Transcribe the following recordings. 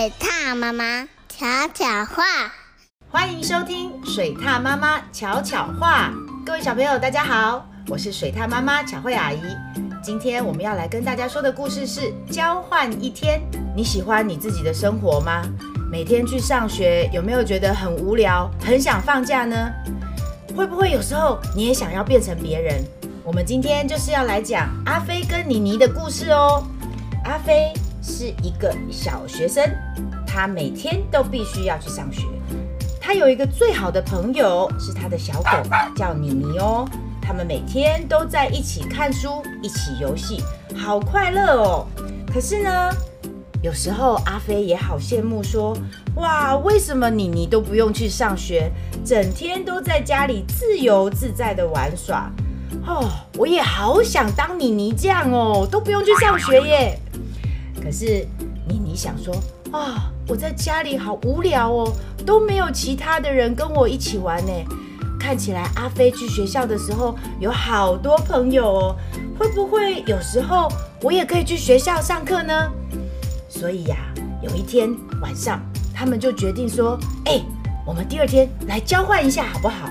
水獭妈妈巧巧话，欢迎收听水獭妈妈巧巧话。各位小朋友，大家好，我是水獭妈妈巧慧阿姨。今天我们要来跟大家说的故事是交换一天。你喜欢你自己的生活吗？每天去上学，有没有觉得很无聊，很想放假呢？会不会有时候你也想要变成别人？我们今天就是要来讲阿飞跟妮妮的故事哦。阿飞是一个小学生，他每天都必须要去上学。他有一个最好的朋友，是他的小狗，叫妮妮哦。他们每天都在一起看书，一起游戏，好快乐哦。可是呢，有时候阿飞也好羡慕，说：哇，为什么妮妮都不用去上学，整天都在家里自由自在的玩耍？哦，我也好想当妮妮这样哦，都不用去上学耶。可是妮妮想说啊，我在家里好无聊哦，都没有其他的人跟我一起玩呢。看起来阿飞去学校的时候有好多朋友哦，会不会有时候我也可以去学校上课呢？所以呀，有一天晚上，他们就决定说，哎，我们第二天来交换一下好不好？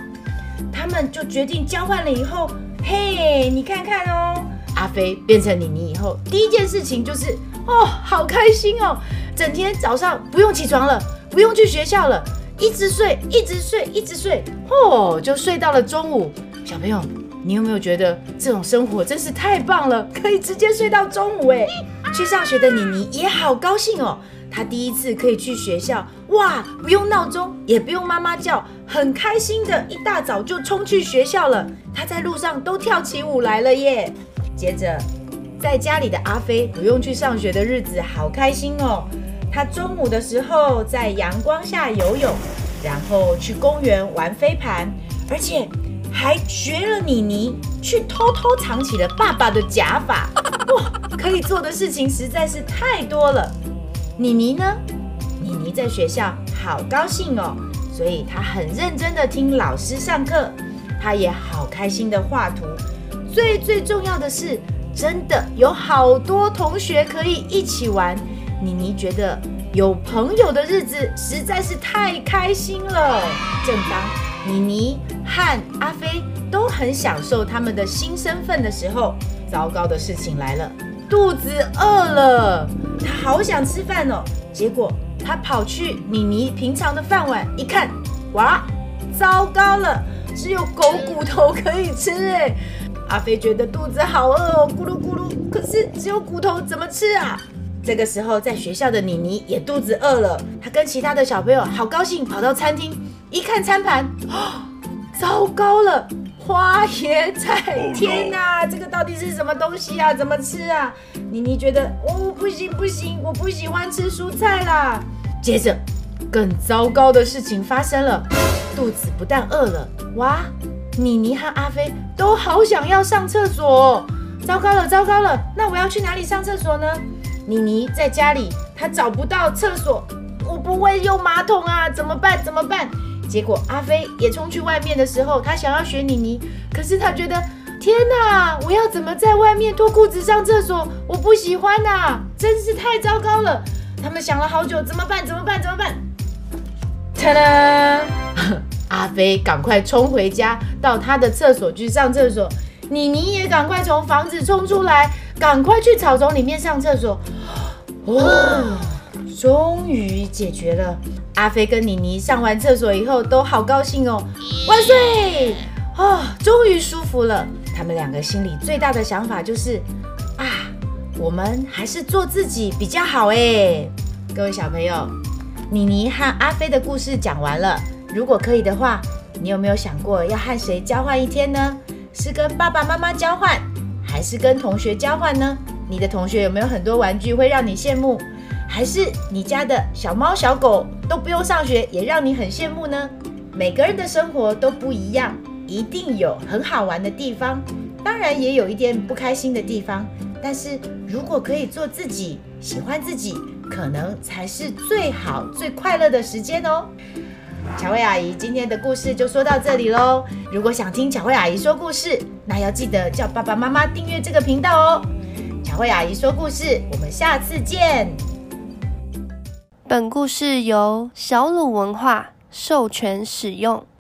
他们就决定交换了以后。嘿，你看看哦，阿飞变成妮妮以后，第一件事情就是哦，好开心哦，整天早上不用起床了，不用去学校了，一直睡，一直睡，一直睡，哦，就睡到了中午。小朋友，你有没有觉得这种生活真是太棒了？可以直接睡到中午哎！去上学的妮妮也好高兴哦。她第一次可以去学校，哇！不用闹钟，也不用妈妈叫，很开心的，一大早就冲去学校了。她在路上都跳起舞来了耶。接着，在家里的阿飞不用去上学的日子，好开心哦。他中午的时候在阳光下游泳，然后去公园玩飞盘，而且还学了妮妮，去偷偷藏起了爸爸的假发。哇，可以做的事情实在是太多了。妮妮呢？妮妮在学校好高兴哦，所以她很认真的听老师上课，她也好开心的画图。最最重要的是，真的有好多同学可以一起玩。妮妮觉得有朋友的日子实在是太开心了。正当妮妮和阿飞都很享受他们的新身份的时候，糟糕的事情来了。肚子饿了，他好想吃饭哦。结果他跑去妮妮平常的饭碗一看，哇，糟糕了，只有狗骨头可以吃哎。阿飞觉得肚子好饿哦，咕噜咕噜，可是只有骨头怎么吃啊？这个时候在学校的妮妮也肚子饿了，她跟其他的小朋友好高兴，跑到餐厅一看餐盘，哦，糟糕了。花椰菜，天哪，这个到底是什么东西啊？怎么吃啊？妮妮觉得哦，不行不行，我不喜欢吃蔬菜啦。接着，更糟糕的事情发生了，肚子不但饿了，哇，妮妮和阿飞都好想要上厕所。糟糕了，糟糕了，那我要去哪里上厕所呢？妮妮在家里，她找不到厕所，我不会用马桶啊，怎么办？怎么办？结果阿飞也冲去外面的时候，他想要学妮妮，可是他觉得天哪，我要怎么在外面脱裤子上厕所？我不喜欢呐，真是太糟糕了。他们想了好久，怎么办？怎么办？怎么办？阿飞赶快冲回家，到他的厕所去上厕所。妮妮也赶快从房子冲出来，赶快去草丛里面上厕所。哦，终于解决了。阿飞跟妮妮上完厕所以后都好高兴哦，万岁！哦，终于舒服了。他们两个心里最大的想法就是啊，我们还是做自己比较好哎。各位小朋友，妮妮和阿飞的故事讲完了。如果可以的话，你有没有想过要和谁交换一天呢？是跟爸爸妈妈交换，还是跟同学交换呢？你的同学有没有很多玩具会让你羡慕？还是你家的小猫小狗都不用上学，也让你很羡慕呢？每个人的生活都不一样，一定有很好玩的地方，当然也有一点不开心的地方。但是如果可以做自己，喜欢自己，可能才是最好最快乐的时间哦。巧慧阿姨今天的故事就说到这里喽。如果想听巧慧阿姨说故事，那要记得叫爸爸妈妈订阅这个频道哦。巧慧阿姨说故事，我们下次见。本故事由小鲁文化授权使用。